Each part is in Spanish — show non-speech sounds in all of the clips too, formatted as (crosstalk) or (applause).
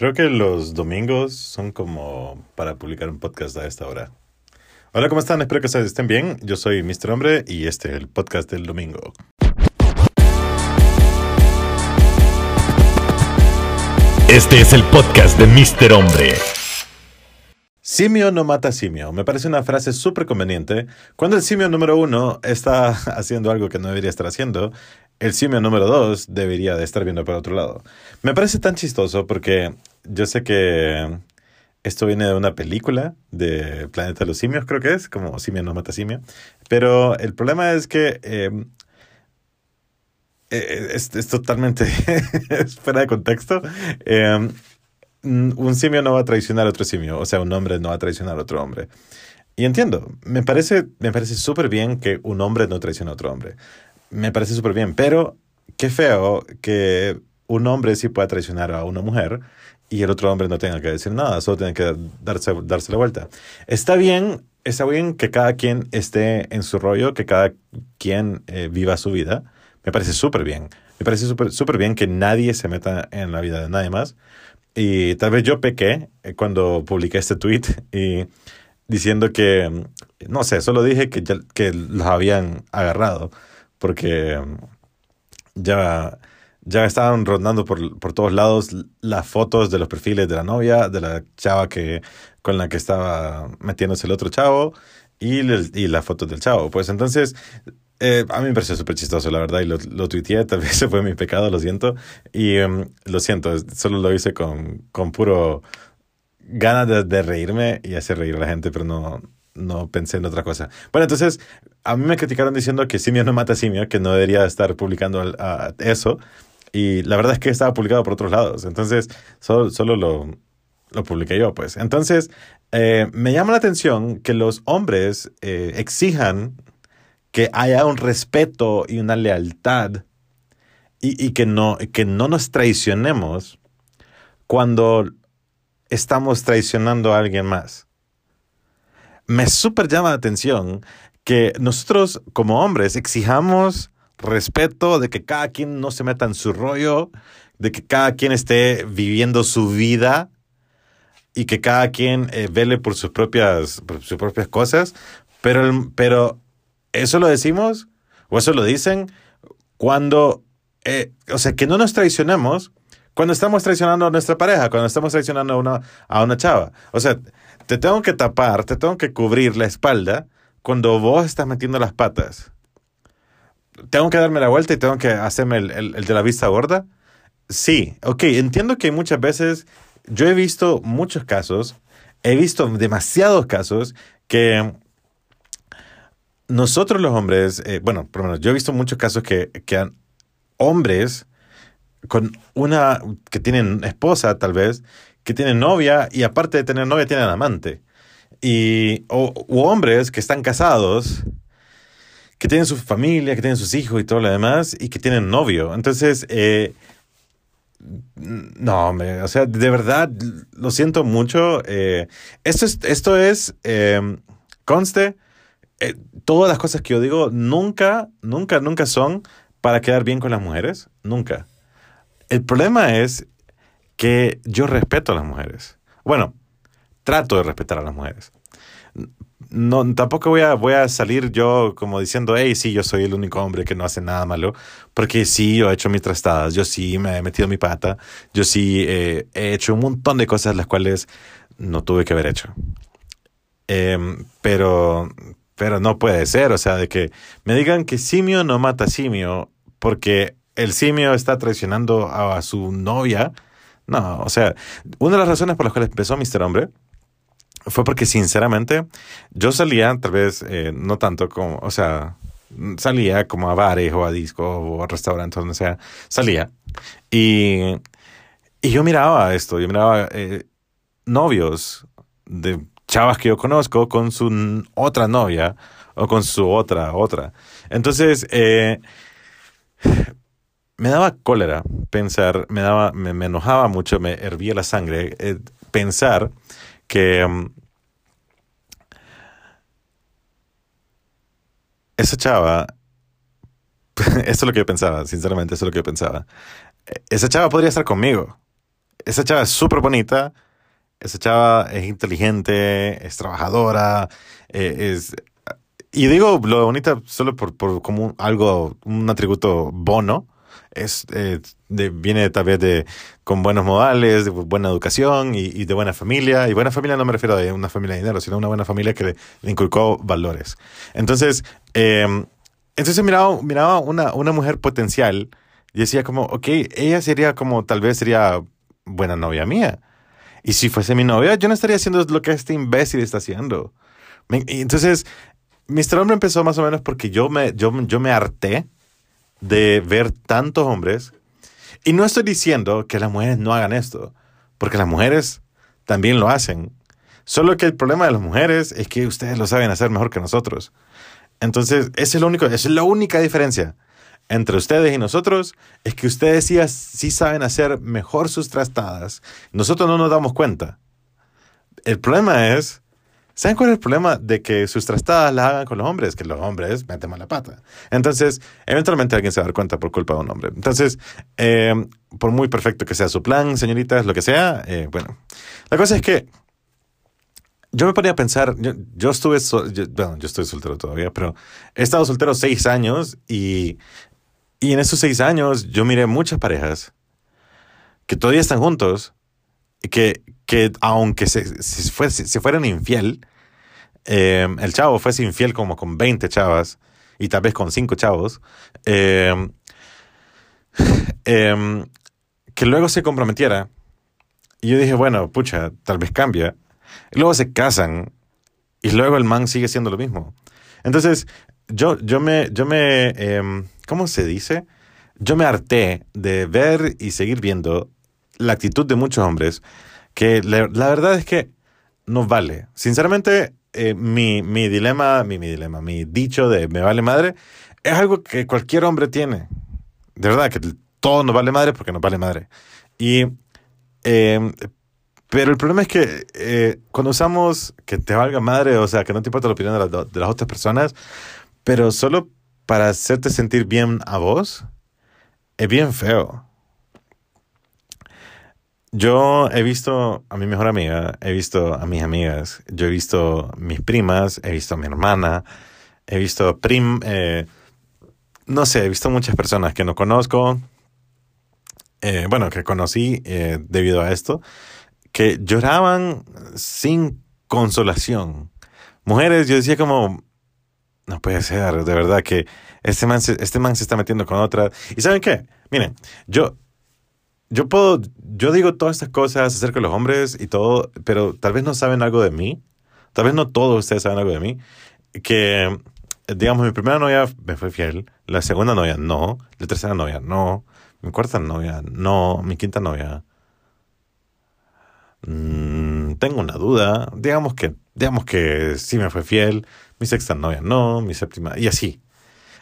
Creo que los domingos son como para publicar un podcast a esta hora. Hola, ¿cómo están? Espero que estén bien. Yo soy Mr. Hombre y este es el podcast del domingo. Este es el podcast de Mr. Hombre. Simio no mata simio. Me parece una frase súper conveniente. Cuando el simio número uno está (laughs) haciendo algo que no debería estar haciendo, el simio número dos debería de estar viendo para otro lado. Me parece tan chistoso porque yo sé que esto viene de una película de Planeta de los Simios, creo que es, como simio no mata simio. Pero el problema es que em, eh, es, es, totalmente (laughs) fuera de contexto. Eh, un simio no va a traicionar a otro simio, o sea, un hombre no va a traicionar a otro hombre. Y entiendo, me parece me parece súper bien que un hombre no traicione a otro hombre. Me parece súper bien, pero qué feo que un hombre sí pueda traicionar a una mujer y el otro hombre no tenga que decir nada, solo tiene que darse, darse la vuelta. Está bien, está bien que cada quien esté en su rollo, que cada quien eh, viva su vida. Me parece súper bien. Me parece súper bien que nadie se meta en la vida de nadie más. Y tal vez yo pequé eh, cuando publiqué este tweet (laughs) y diciendo que, mm, no sé, solo dije que, que los habían agarrado porque mm, ya, ya estaban rondando por, por todos lados las fotos de los perfiles de la novia, de la chava que, con la que estaba metiéndose el otro chavo y, y las fotos del chavo. Pues entonces eh, a mí me pareció súper chistoso, la verdad, y lo, lo tuiteé, tal vez ese fue mi pecado, lo siento. Y um, lo siento, solo lo hice con, con puro ganas de, reírme y hacer reír a la gente, pero no, no pensé en otra cosa. Bueno, entonces, a mí me criticaron diciendo que Simio no mata Simio, que no debería estar publicando eso. Y la verdad es que estaba publicado por otros lados. Entonces, solo, solo lo, lo publiqué yo, pues. Entonces, eh, me llama la atención que los hombres eh, exijan que haya un respeto y una lealtad y, y, que, no, que no nos traicionemos cuando estamos traicionando a alguien más. Me súper llama la atención que nosotros como hombres exijamos respeto de que cada quien no se meta en su rollo, de que cada quien esté viviendo su vida y que cada quien eh, vele por sus propias, sus propias cosas, pero, pero eso lo decimos o eso lo dicen cuando, eh, o sea, que no nos traicionemos cuando estamos traicionando a nuestra pareja, cuando estamos traicionando a una, a una chava. O sea, te tengo que tapar, te tengo que cubrir la espalda cuando vos estás metiendo las patas. Tengo que darme la vuelta y tengo que hacerme el, el, de la vista gorda. Sí, ok, entiendo que muchas veces yo he visto muchos casos, he visto demasiados casos que nosotros los hombres, eh, bueno, por lo menos yo he visto muchos casos que, que hombres con una, que tienen esposa tal vez, que tienen novia y aparte de tener novia tienen amante. Y, o hombres que están casados, que tienen su familia, que tienen sus hijos y todo lo demás, y que tienen novio. Entonces, eh, no, o sea, de verdad, lo siento mucho. Eh, esto es, esto es eh, conste, eh, todas las cosas que yo digo nunca, nunca, nunca son para quedar bien con las mujeres. Nunca. El problema es que yo respeto a las mujeres. Bueno, trato de respetar a las mujeres. No, tampoco voy a, voy a salir yo como diciendo, hey, sí, yo soy el único hombre que no hace nada malo, porque sí, yo he hecho mis trastadas, yo sí me he metido mi pata, yo sí eh, he hecho un montón de cosas las cuales no tuve que haber hecho. Eh, pero, pero no puede ser, o sea, de que me digan que simio no mata simio porque el simio está traicionando a, su novia. No, o sea, una de las razones por las cuales empezó Mr. Hombre fue porque sinceramente yo salía, tal vez eh, no tanto como, o sea, salía como a bares o a discos o a restaurantes, donde sea, salía. Y, y yo miraba esto, yo miraba eh, novios de chavas que yo conozco con su otra novia o con su otra, otra. Entonces, eh, me daba cólera pensar, me, daba, me, enojaba mucho, me hervía la sangre eh, pensar que um, esa chava, (laughs) esto es lo que yo pensaba, sinceramente, eso es lo que yo pensaba. Esa chava podría estar conmigo esa chava es súper bonita, esa chava es inteligente, es trabajadora, eh, es... Y digo lo bonita solo por, por como algo, un atributo bono. Es, eh, de, viene tal vez de con buenos modales, de buena educación y, y de buena familia. Y buena familia no me refiero a una familia de dinero, sino una buena familia que le, inculcó valores. Entonces, eh, entonces miraba, miraba una, una mujer potencial y decía como, ok, ella sería como, tal vez sería buena novia mía. Y si fuese mi novia, yo no estaría haciendo lo que este imbécil está haciendo. Entonces, Mr. Hombre empezó más o menos porque yo me, yo, yo me harté de ver tantos hombres. Y no estoy diciendo que las mujeres no hagan esto, porque las mujeres también lo hacen. Solo que el problema de las mujeres es que ustedes lo saben hacer mejor que nosotros. Entonces, ese es lo único, esa es la única diferencia entre ustedes y nosotros, es que ustedes sí, sí saben hacer mejor sus trastadas. Nosotros no nos damos cuenta. El problema es, ¿saben cuál es el problema de que sus trastadas las hagan con los hombres? Que los hombres meten mala pata. Entonces, eventualmente alguien se va a dar cuenta por culpa de un hombre. Entonces, eh, por muy perfecto que sea su plan, señoritas, lo que sea, eh, bueno, la cosa es que yo me ponía a pensar, yo, yo estuve, sol- yo- bueno, yo estoy soltero todavía, pero he estado soltero seis años y, y en esos seis años yo miré muchas parejas que todavía están juntos que, que aunque se, se, fue- se fueran infiel, eh, el chavo fuese infiel como con 20 chavas y tal vez con 5 chavos, eh, eh, que luego se comprometiera. Y yo dije, bueno, pucha, tal vez cambia. Y luego se casan y luego el man sigue siendo lo mismo. Entonces, yo, yo me, yo me, em, ¿cómo se dice? Yo me harté de ver y seguir viendo la actitud de muchos hombres que la, la verdad es que no vale. Sinceramente, eh, mi, mi dilema, mi, mi dilema, mi dicho de me vale madre es algo que cualquier hombre tiene. De verdad, que todo nos vale madre porque nos vale madre. Y eh, pero el problema es que eh, cuando usamos que te valga madre, o sea, que no te importa la opinión de, de las otras personas, pero solo para hacerte sentir bien a vos, es bien feo. Yo he visto a mi mejor amiga, he visto a mis amigas, yo he visto mis primas, he visto a mi hermana, he visto prim, eh, no sé, he visto muchas personas que no conozco, eh, bueno, que conocí eh, debido a esto, que lloraban sin consolación. Mujeres, yo decía como, no puede ser, de verdad que este man se, este man se está metiendo con otra. ¿Y saben qué? Miren, yo, yo puedo, yo digo todas estas cosas acerca de los hombres y todo, pero tal vez no saben algo de mí. Tal vez no todos ustedes saben algo de mí. Que, digamos, mi primera novia me fue fiel, la segunda novia no, la tercera novia no, mi cuarta novia no, mi quinta novia Mm, tengo una duda. Digamos que, digamos que sí me fue fiel. Mi sexta novia no, mi séptima, y así.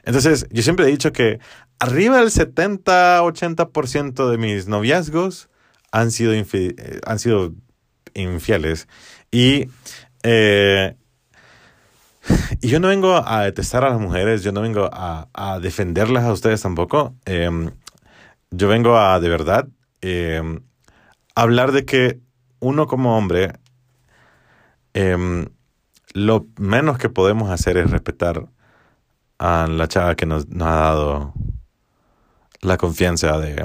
Entonces, yo siempre he dicho que arriba del 70-80% de mis noviazgos han sido, eh, han sido infieles. Y, eh, y yo no vengo a detestar a las mujeres, yo no vengo a, a defenderlas a ustedes tampoco. Em, yo vengo a, de verdad, em, hablar de que uno como hombre, em, lo menos que podemos hacer es respetar a la chava que nos, ha dado la confianza de,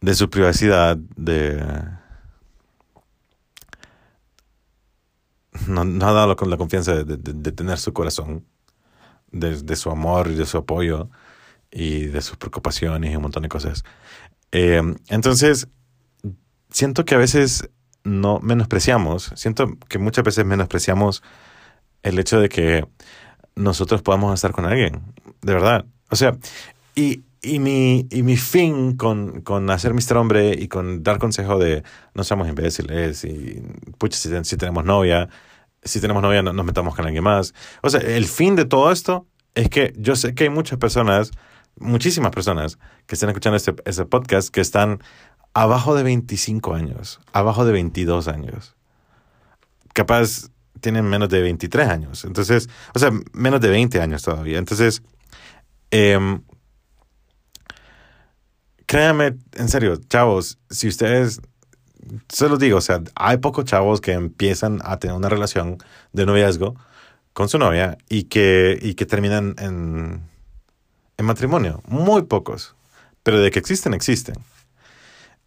de su privacidad, de... Nos, ha dado la, confianza de, de- tener su corazón, de, de su amor y de su apoyo y de sus preocupaciones y un montón de cosas. Em, entonces, siento que a veces no menospreciamos, siento que muchas veces menospreciamos el hecho de que nosotros podamos estar con alguien, de verdad. O sea, y, y, mi, y mi fin con, con hacer Mr. Hombre y con dar consejo de no seamos imbéciles y pucha, si, si tenemos novia, si tenemos novia no nos metamos con alguien más. O sea, el fin de todo esto es que yo sé que hay muchas personas, muchísimas personas que están escuchando este, este podcast que están abajo de 25 años, abajo de 22 años. Capaz tienen menos de 23 años. Entonces, o sea, menos de 20 años todavía. Entonces, em, créanme, en serio, chavos, si ustedes, se los digo, o sea, hay pocos chavos que empiezan a tener una relación de noviazgo con su novia y que, y que terminan en, en matrimonio. Muy pocos. Pero de que existen, existen.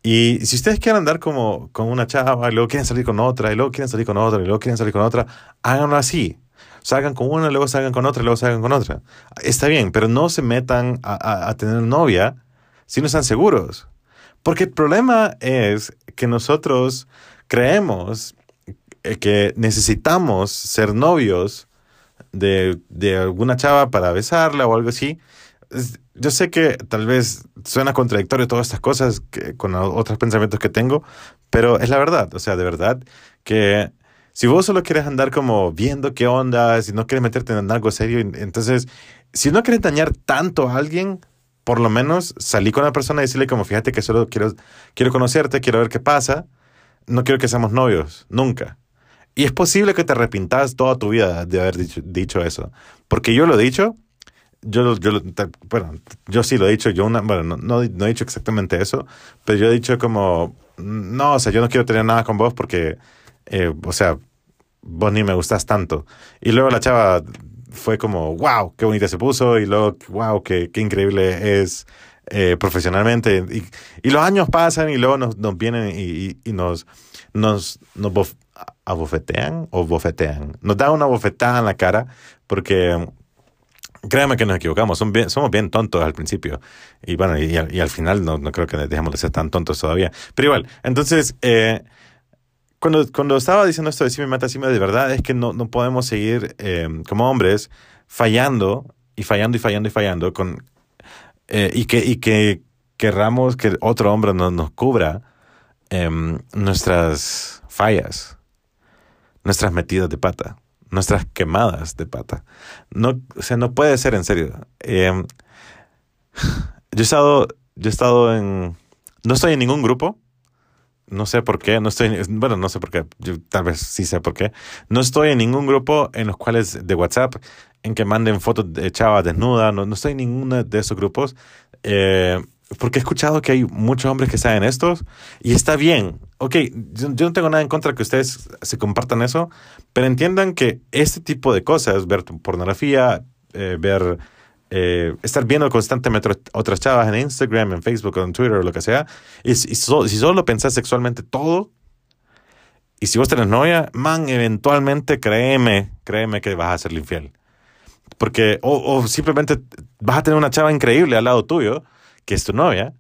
Y si ustedes quieren andar como con una chava y luego quieren salir con otra y luego quieren salir con otra y luego quieren salir con otra, háganlo así. Salgan con una, luego salgan con otra luego salgan con otra. Está bien, pero no se metan a, a tener novia si no están seguros. Porque el problema es que nosotros creemos que necesitamos ser novios de, de alguna chava para besarla o algo así yo sé que tal vez suena contradictorio todas estas cosas con otros pensamientos que tengo, pero es la verdad. O sea, de verdad que si vos solo quieres andar como viendo qué onda, si no quieres meterte en algo serio, entonces, si no quieres dañar tanto a alguien, por lo menos salí con la persona y decirle como, fíjate que solo quiero, quiero conocerte, quiero ver qué pasa, no quiero que seamos novios, nunca. Y es posible que te arrepintas toda tu vida de haber dicho eso, porque yo lo he dicho yo, yo, bueno, yo sí lo he dicho, yo una, bueno, no, no, he dicho exactamente eso, pero yo he dicho como, no, o sea, yo no quiero tener nada con vos porque, eh, o sea, vos ni me gustas tanto. Y luego la chava fue como, wow, qué bonita se puso, y luego, wow, qué, qué increíble es eh, profesionalmente. Y, y, los años pasan y luego nos, nos vienen y, y, nos, nos, nos abofetean o bofetean. Nos da una bofetada en la cara porque Créame que nos equivocamos, somos bien, somos bien tontos al principio. Y bueno, y, al, final no, no, creo que dejemos de ser tan tontos todavía. Pero igual, entonces, eh, cuando, cuando estaba diciendo esto de si me mata, si me de verdad, es que no, no podemos seguir eh, como hombres fallando y fallando y fallando y fallando con, eh, y, que, y que querramos que otro hombre nos, nos cubra em, nuestras fallas, nuestras metidas de pata nuestras quemadas de pata. No, o sea, no puede ser en serio. Em, yo he estado, yo he estado en, no estoy en ningún grupo. No sé por qué, no estoy, bueno, no sé por qué, tal vez sí sé por qué. No estoy en ningún grupo en los cuales de WhatsApp en que manden fotos de chava desnuda, no, no estoy en ninguno de esos grupos. Eh, porque he escuchado que hay muchos hombres que saben estos y está bien. Ok, yo, no tengo nada en contra que ustedes se compartan eso, pero entiendan que este tipo de cosas, ver pornografía, eh, ver, eh, estar viendo constantemente otras chavas en Instagram, en Facebook, en Twitter o lo que sea, si solo pensás sexualmente todo, y si vos tenés novia, man, eventualmente créeme, créeme que vas a ser infiel. Porque, o, o simplemente vas a tener una chava increíble al lado tuyo, que es tu novia,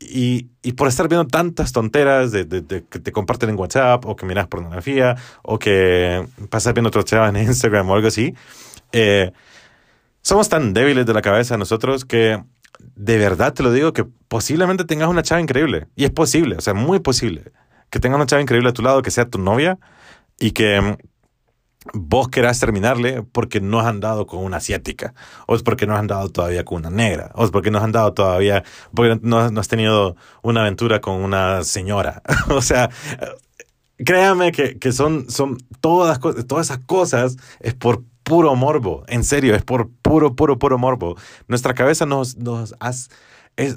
y, y, por estar viendo tantas tonteras de, de, que te comparten en WhatsApp o que miras pornografía o que pasas viendo otros chavas en (laughs) Instagram o algo así, eh, somos tan débiles de la cabeza nosotros que de verdad te lo digo que posiblemente tengas una chava increíble. Y es posible, o sea, muy posible que tengas una chava increíble a tu lado, que sea tu novia y que vos querás terminarle porque no has andado con una asiática, o es porque no has andado todavía con una negra, o es porque no has andado todavía, porque no, has tenido una aventura con una señora. (laughs) o sea, créame que, que son, son todas, todas esas cosas es por puro morbo, en serio, es por puro, puro, puro morbo. Nuestra cabeza nos, nos,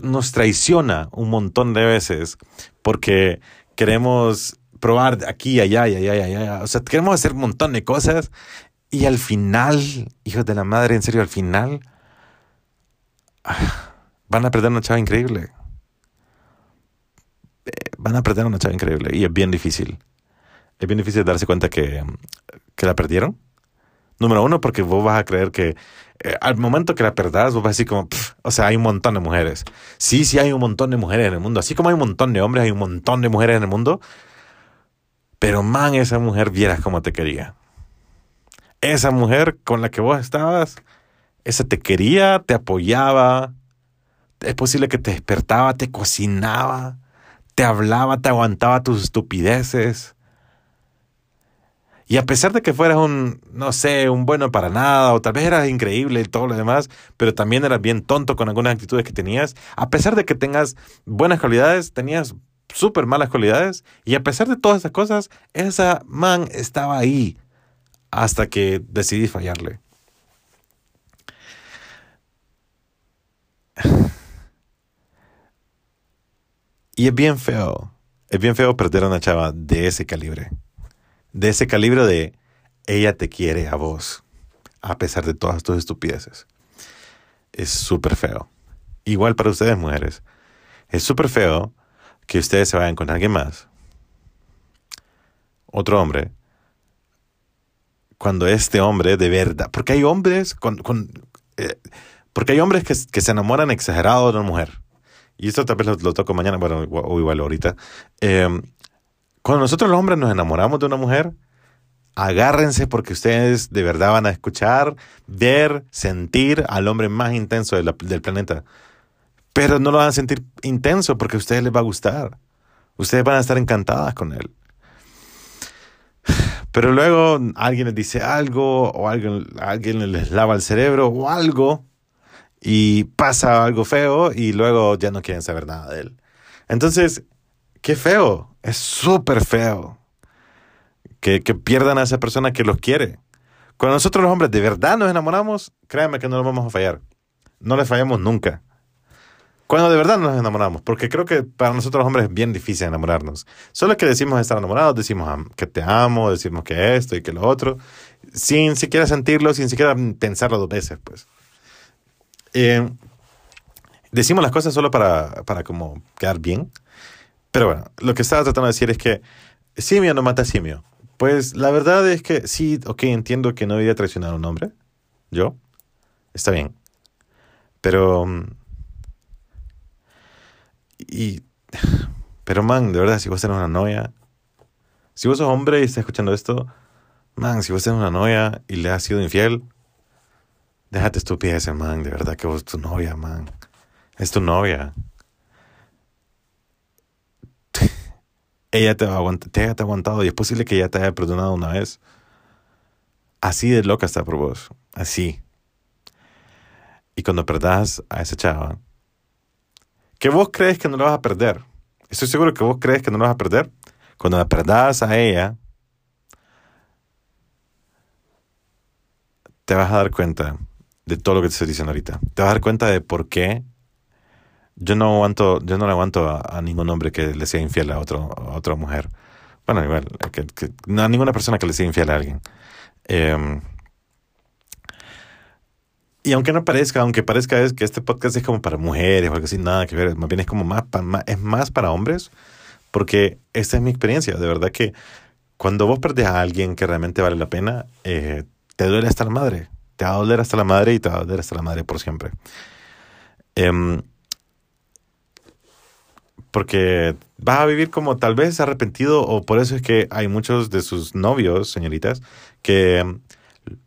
nos traiciona un montón de veces porque queremos probar aquí, allá, y allá, y allá. O sea, queremos hacer un montón de cosas y al final, hijos de la madre, en serio, al final (sighs) van a perder una chava increíble. Eh, van a perder una chava increíble y es bien difícil. Es bien difícil darse cuenta que, que la perdieron. Número uno, porque vos vas a creer que eh, al momento que la perdás, vos vas a decir como, o sea, hay un montón de mujeres. Sí, sí hay un montón de mujeres en el mundo. Así como hay un montón de hombres, hay un montón de mujeres en el mundo. Pero man, esa mujer vieras cómo te quería. Esa mujer con la que vos estabas, esa te quería, te apoyaba. Es posible que te despertaba, te cocinaba, te hablaba, te aguantaba tus estupideces. Y a pesar de que fueras un, no sé, un bueno para nada, o tal vez eras increíble y todo lo demás, pero también eras bien tonto con algunas actitudes que tenías, a pesar de que tengas buenas cualidades, tenías súper malas cualidades. Y a pesar de todas esas cosas, esa man estaba ahí hasta que decidí fallarle. Y es bien feo. Es bien feo perder a una chava de ese calibre. De ese calibre de ella te quiere a vos, a pesar de todas tus estupideces. Es súper feo. Igual para ustedes, mujeres. Es súper feo que ustedes se vayan con alguien más, otro hombre, cuando este hombre de verdad, porque hay hombres con, eh, porque hay hombres que, se enamoran exagerado de una mujer. Y esto tal vez lo, lo toco mañana, bueno, o igual ahorita. Eh, cuando nosotros los hombres nos enamoramos de una mujer, agárrense porque ustedes de verdad van a escuchar, ver, sentir al hombre más intenso del planeta. Pero no lo van a sentir intenso porque a ustedes les va a gustar. Ustedes van a estar encantadas con él. (sighs) Pero luego alguien les dice algo o alguien, alguien les lava el cerebro o algo y pasa algo feo y luego ya no quieren saber nada de él. Entonces, qué feo, es súper feo que, que, pierdan a esa persona que los quiere. Cuando nosotros los hombres de verdad nos enamoramos, créanme que no nos vamos a fallar. No les fallamos nunca. Cuando de verdad nos enamoramos, porque creo que para nosotros los hombres es bien difícil enamorarnos. Solo que decimos estar enamorados, decimos que te amo, decimos que esto y que lo otro, sin siquiera sentirlo, sin siquiera pensarlo dos veces, pues. Eh, decimos las cosas solo para, para como quedar bien. Pero bueno, lo que estaba tratando de decir es que simio no mata simio. Pues la verdad es que sí, ok, entiendo que no debía traicionar a un hombre. Yo. Está bien. Pero y, pero man, de verdad, si vos tenés una novia, si vos sos hombre y estás escuchando esto, man, si vos tenés una novia y le has sido infiel, déjate estupideces, man, de verdad que vos tu novia, man. Es tu novia. ella te, va a aguantar, te ha aguantado y es posible que ella te haya perdonado una vez. Así de loca está por vos. Así. Y cuando perdás a esa chava, que vos crees que no lo vas a perder. Estoy seguro que vos crees que no lo vas a perder. Cuando la perdás a ella, te vas a dar cuenta de todo lo que te estoy diciendo ahorita. Te vas a dar cuenta de por qué yo no aguanto, yo no le aguanto a, ningún hombre que le sea infiel a, a otra mujer. Bueno, igual, a ninguna persona que le sea infiel a alguien. Eh, y aunque no parezca, aunque parezca es que este podcast es como para mujeres o algo así, nada que ver, más bien es como más, más, es más para hombres, porque esta es mi experiencia, de verdad que cuando vos perdés a alguien que realmente vale la pena, eh, te duele hasta la madre, te va a doler hasta la madre y te va a doler hasta la madre por siempre. Eh, porque vas a vivir como tal vez arrepentido o por eso es que hay muchos de sus novios, señoritas, que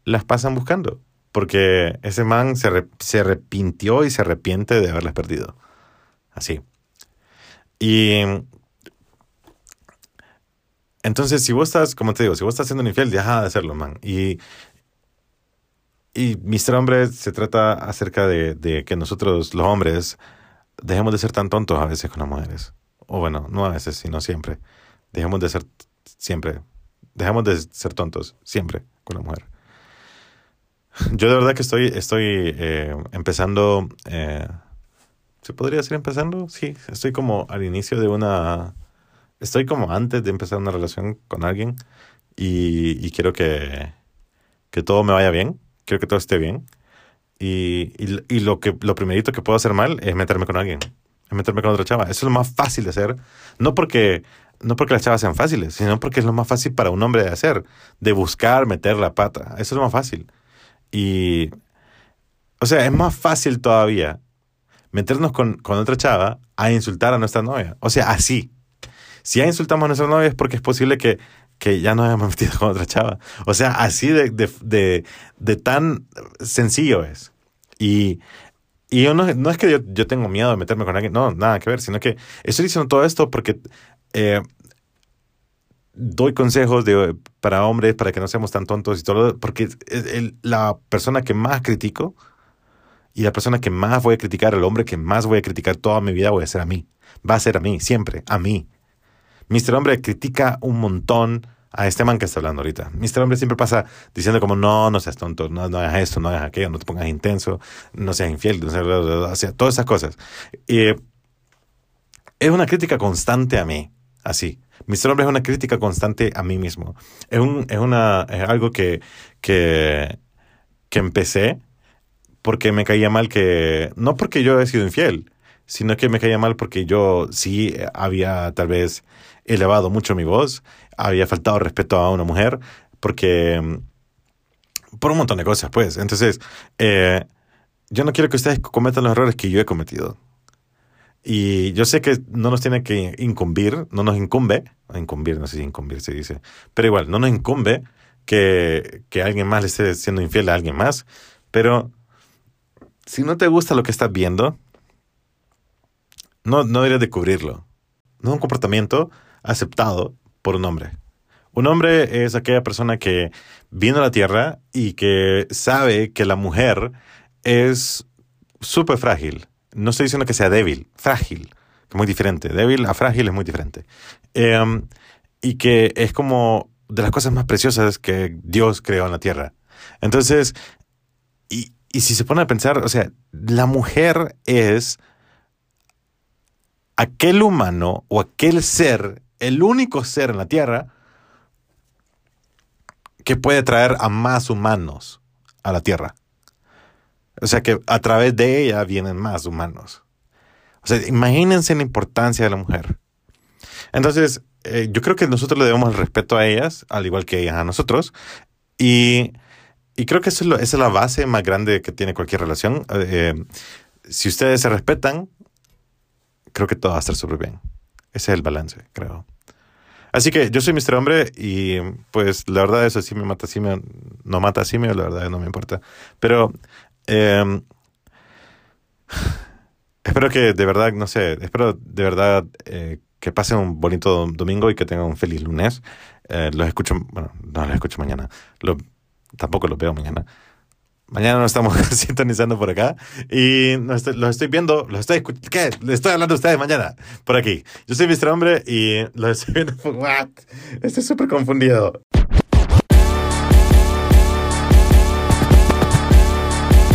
las pasan buscando porque ese man se, se arrepintió y se arrepiente de haberlas perdido. Así. Y entonces, si vos estás, como te digo, si vos estás siendo un infiel, deja de hacerlo, man. Y, y Mr. Hombre se trata acerca de, de, que nosotros, los hombres, dejemos de ser tan tontos a veces con las mujeres. O bueno, no a veces, sino siempre. Dejemos de ser siempre. Dejemos de ser tontos siempre con la mujer. (laughs) Yo de verdad que estoy, estoy eh, empezando, eh, ¿se podría decir empezando? Sí, estoy como al inicio de una, estoy como antes de empezar una relación con alguien y, y quiero que, que todo me vaya bien, quiero que todo esté bien. Y, y, y, lo, que, lo primerito que puedo hacer mal es meterme con alguien, es meterme con otra chava. Eso es lo más fácil de hacer, no porque, no porque las chavas sean fáciles, sino porque es lo más fácil para un hombre de hacer, de buscar meter la pata. Eso es lo más fácil. Y, o sea, es más fácil todavía meternos con, con otra chava a insultar a nuestra novia. O sea, así. Si ya insultamos a nuestra novia es porque es posible que, que ya nos hayamos (laughs) metido con otra chava. O sea, así de, de, de, tan sencillo es. Y, y yo no, no es que yo, yo, tengo miedo de meterme con alguien, no, nada que ver, sino que estoy diciendo todo esto porque eh, doy consejos de, para hombres para que no seamos tan tontos y todo, porque el, la persona que más critico y la persona que más voy a criticar, el hombre que más voy a criticar toda mi vida, voy a ser a mí. Va a ser a mí, siempre, a mí. Mister Hombre critica un montón a este man que está hablando ahorita. Mister Hombre siempre pasa diciendo como, no, no seas tonto, no, hagas esto, no hagas aquello, no te pongas intenso, no seas infiel, no seas, todas esas cosas. Y es una crítica constante a mí, así. Mr. Hombre es una crítica constante a mí mismo. Es, un, es, una, es algo que, que, que empecé porque me caía mal que, no porque yo he sido infiel, sino que me caía mal porque yo sí había tal vez elevado mucho mi voz, había faltado respeto a una mujer, porque por un montón de cosas, pues. Entonces, eh, yo no quiero que ustedes cometan los errores que yo he cometido. Y yo sé que no nos tiene que incumbir, no nos incumbe, incumbir, no sé si incumbir se dice, pero igual, no nos incumbe que, que alguien más le esté siendo infiel a alguien más, pero si no te gusta lo que estás viendo, no, no deberías de cubrirlo. No es un comportamiento aceptado por un hombre. Un hombre es aquella persona que vino a la tierra y que sabe que la mujer es súper frágil. No estoy diciendo que sea débil, frágil, que es muy diferente. Débil a frágil es muy diferente. Em, y que es como de las cosas más preciosas que Dios creó en la tierra. Entonces, y, y si se pone a pensar, o sea, la mujer es aquel humano o aquel ser, el único ser en la tierra que puede traer a más humanos a la tierra. O sea que a través de ella vienen más humanos. O sea, imagínense la importancia de la mujer. Entonces, eh, yo creo que nosotros le debemos el respeto a ellas, al igual que ellas a nosotros. Y, y creo que eso es lo, esa es la base más grande que tiene cualquier relación. Eh, si ustedes se respetan, creo que todo va a estar súper bien. Ese es el balance, creo. Así que yo soy Mr. Hombre y pues la verdad eso sí me mata simio, no mata simio, la verdad no me importa. Pero eh, espero que de verdad, no sé, espero de verdad eh, que pasen un bonito domingo y que tengan un feliz lunes. Eh, los escucho, bueno, no los escucho mañana, tampoco los veo mañana. Mañana nos estamos (laughs) sintonizando por acá y los estoy, viendo, los estoy ¿Qué? Les estoy hablando a ustedes mañana por aquí. Yo soy Mr. Hombre y los estoy viendo. (laughs) ¿What? Estoy súper confundido.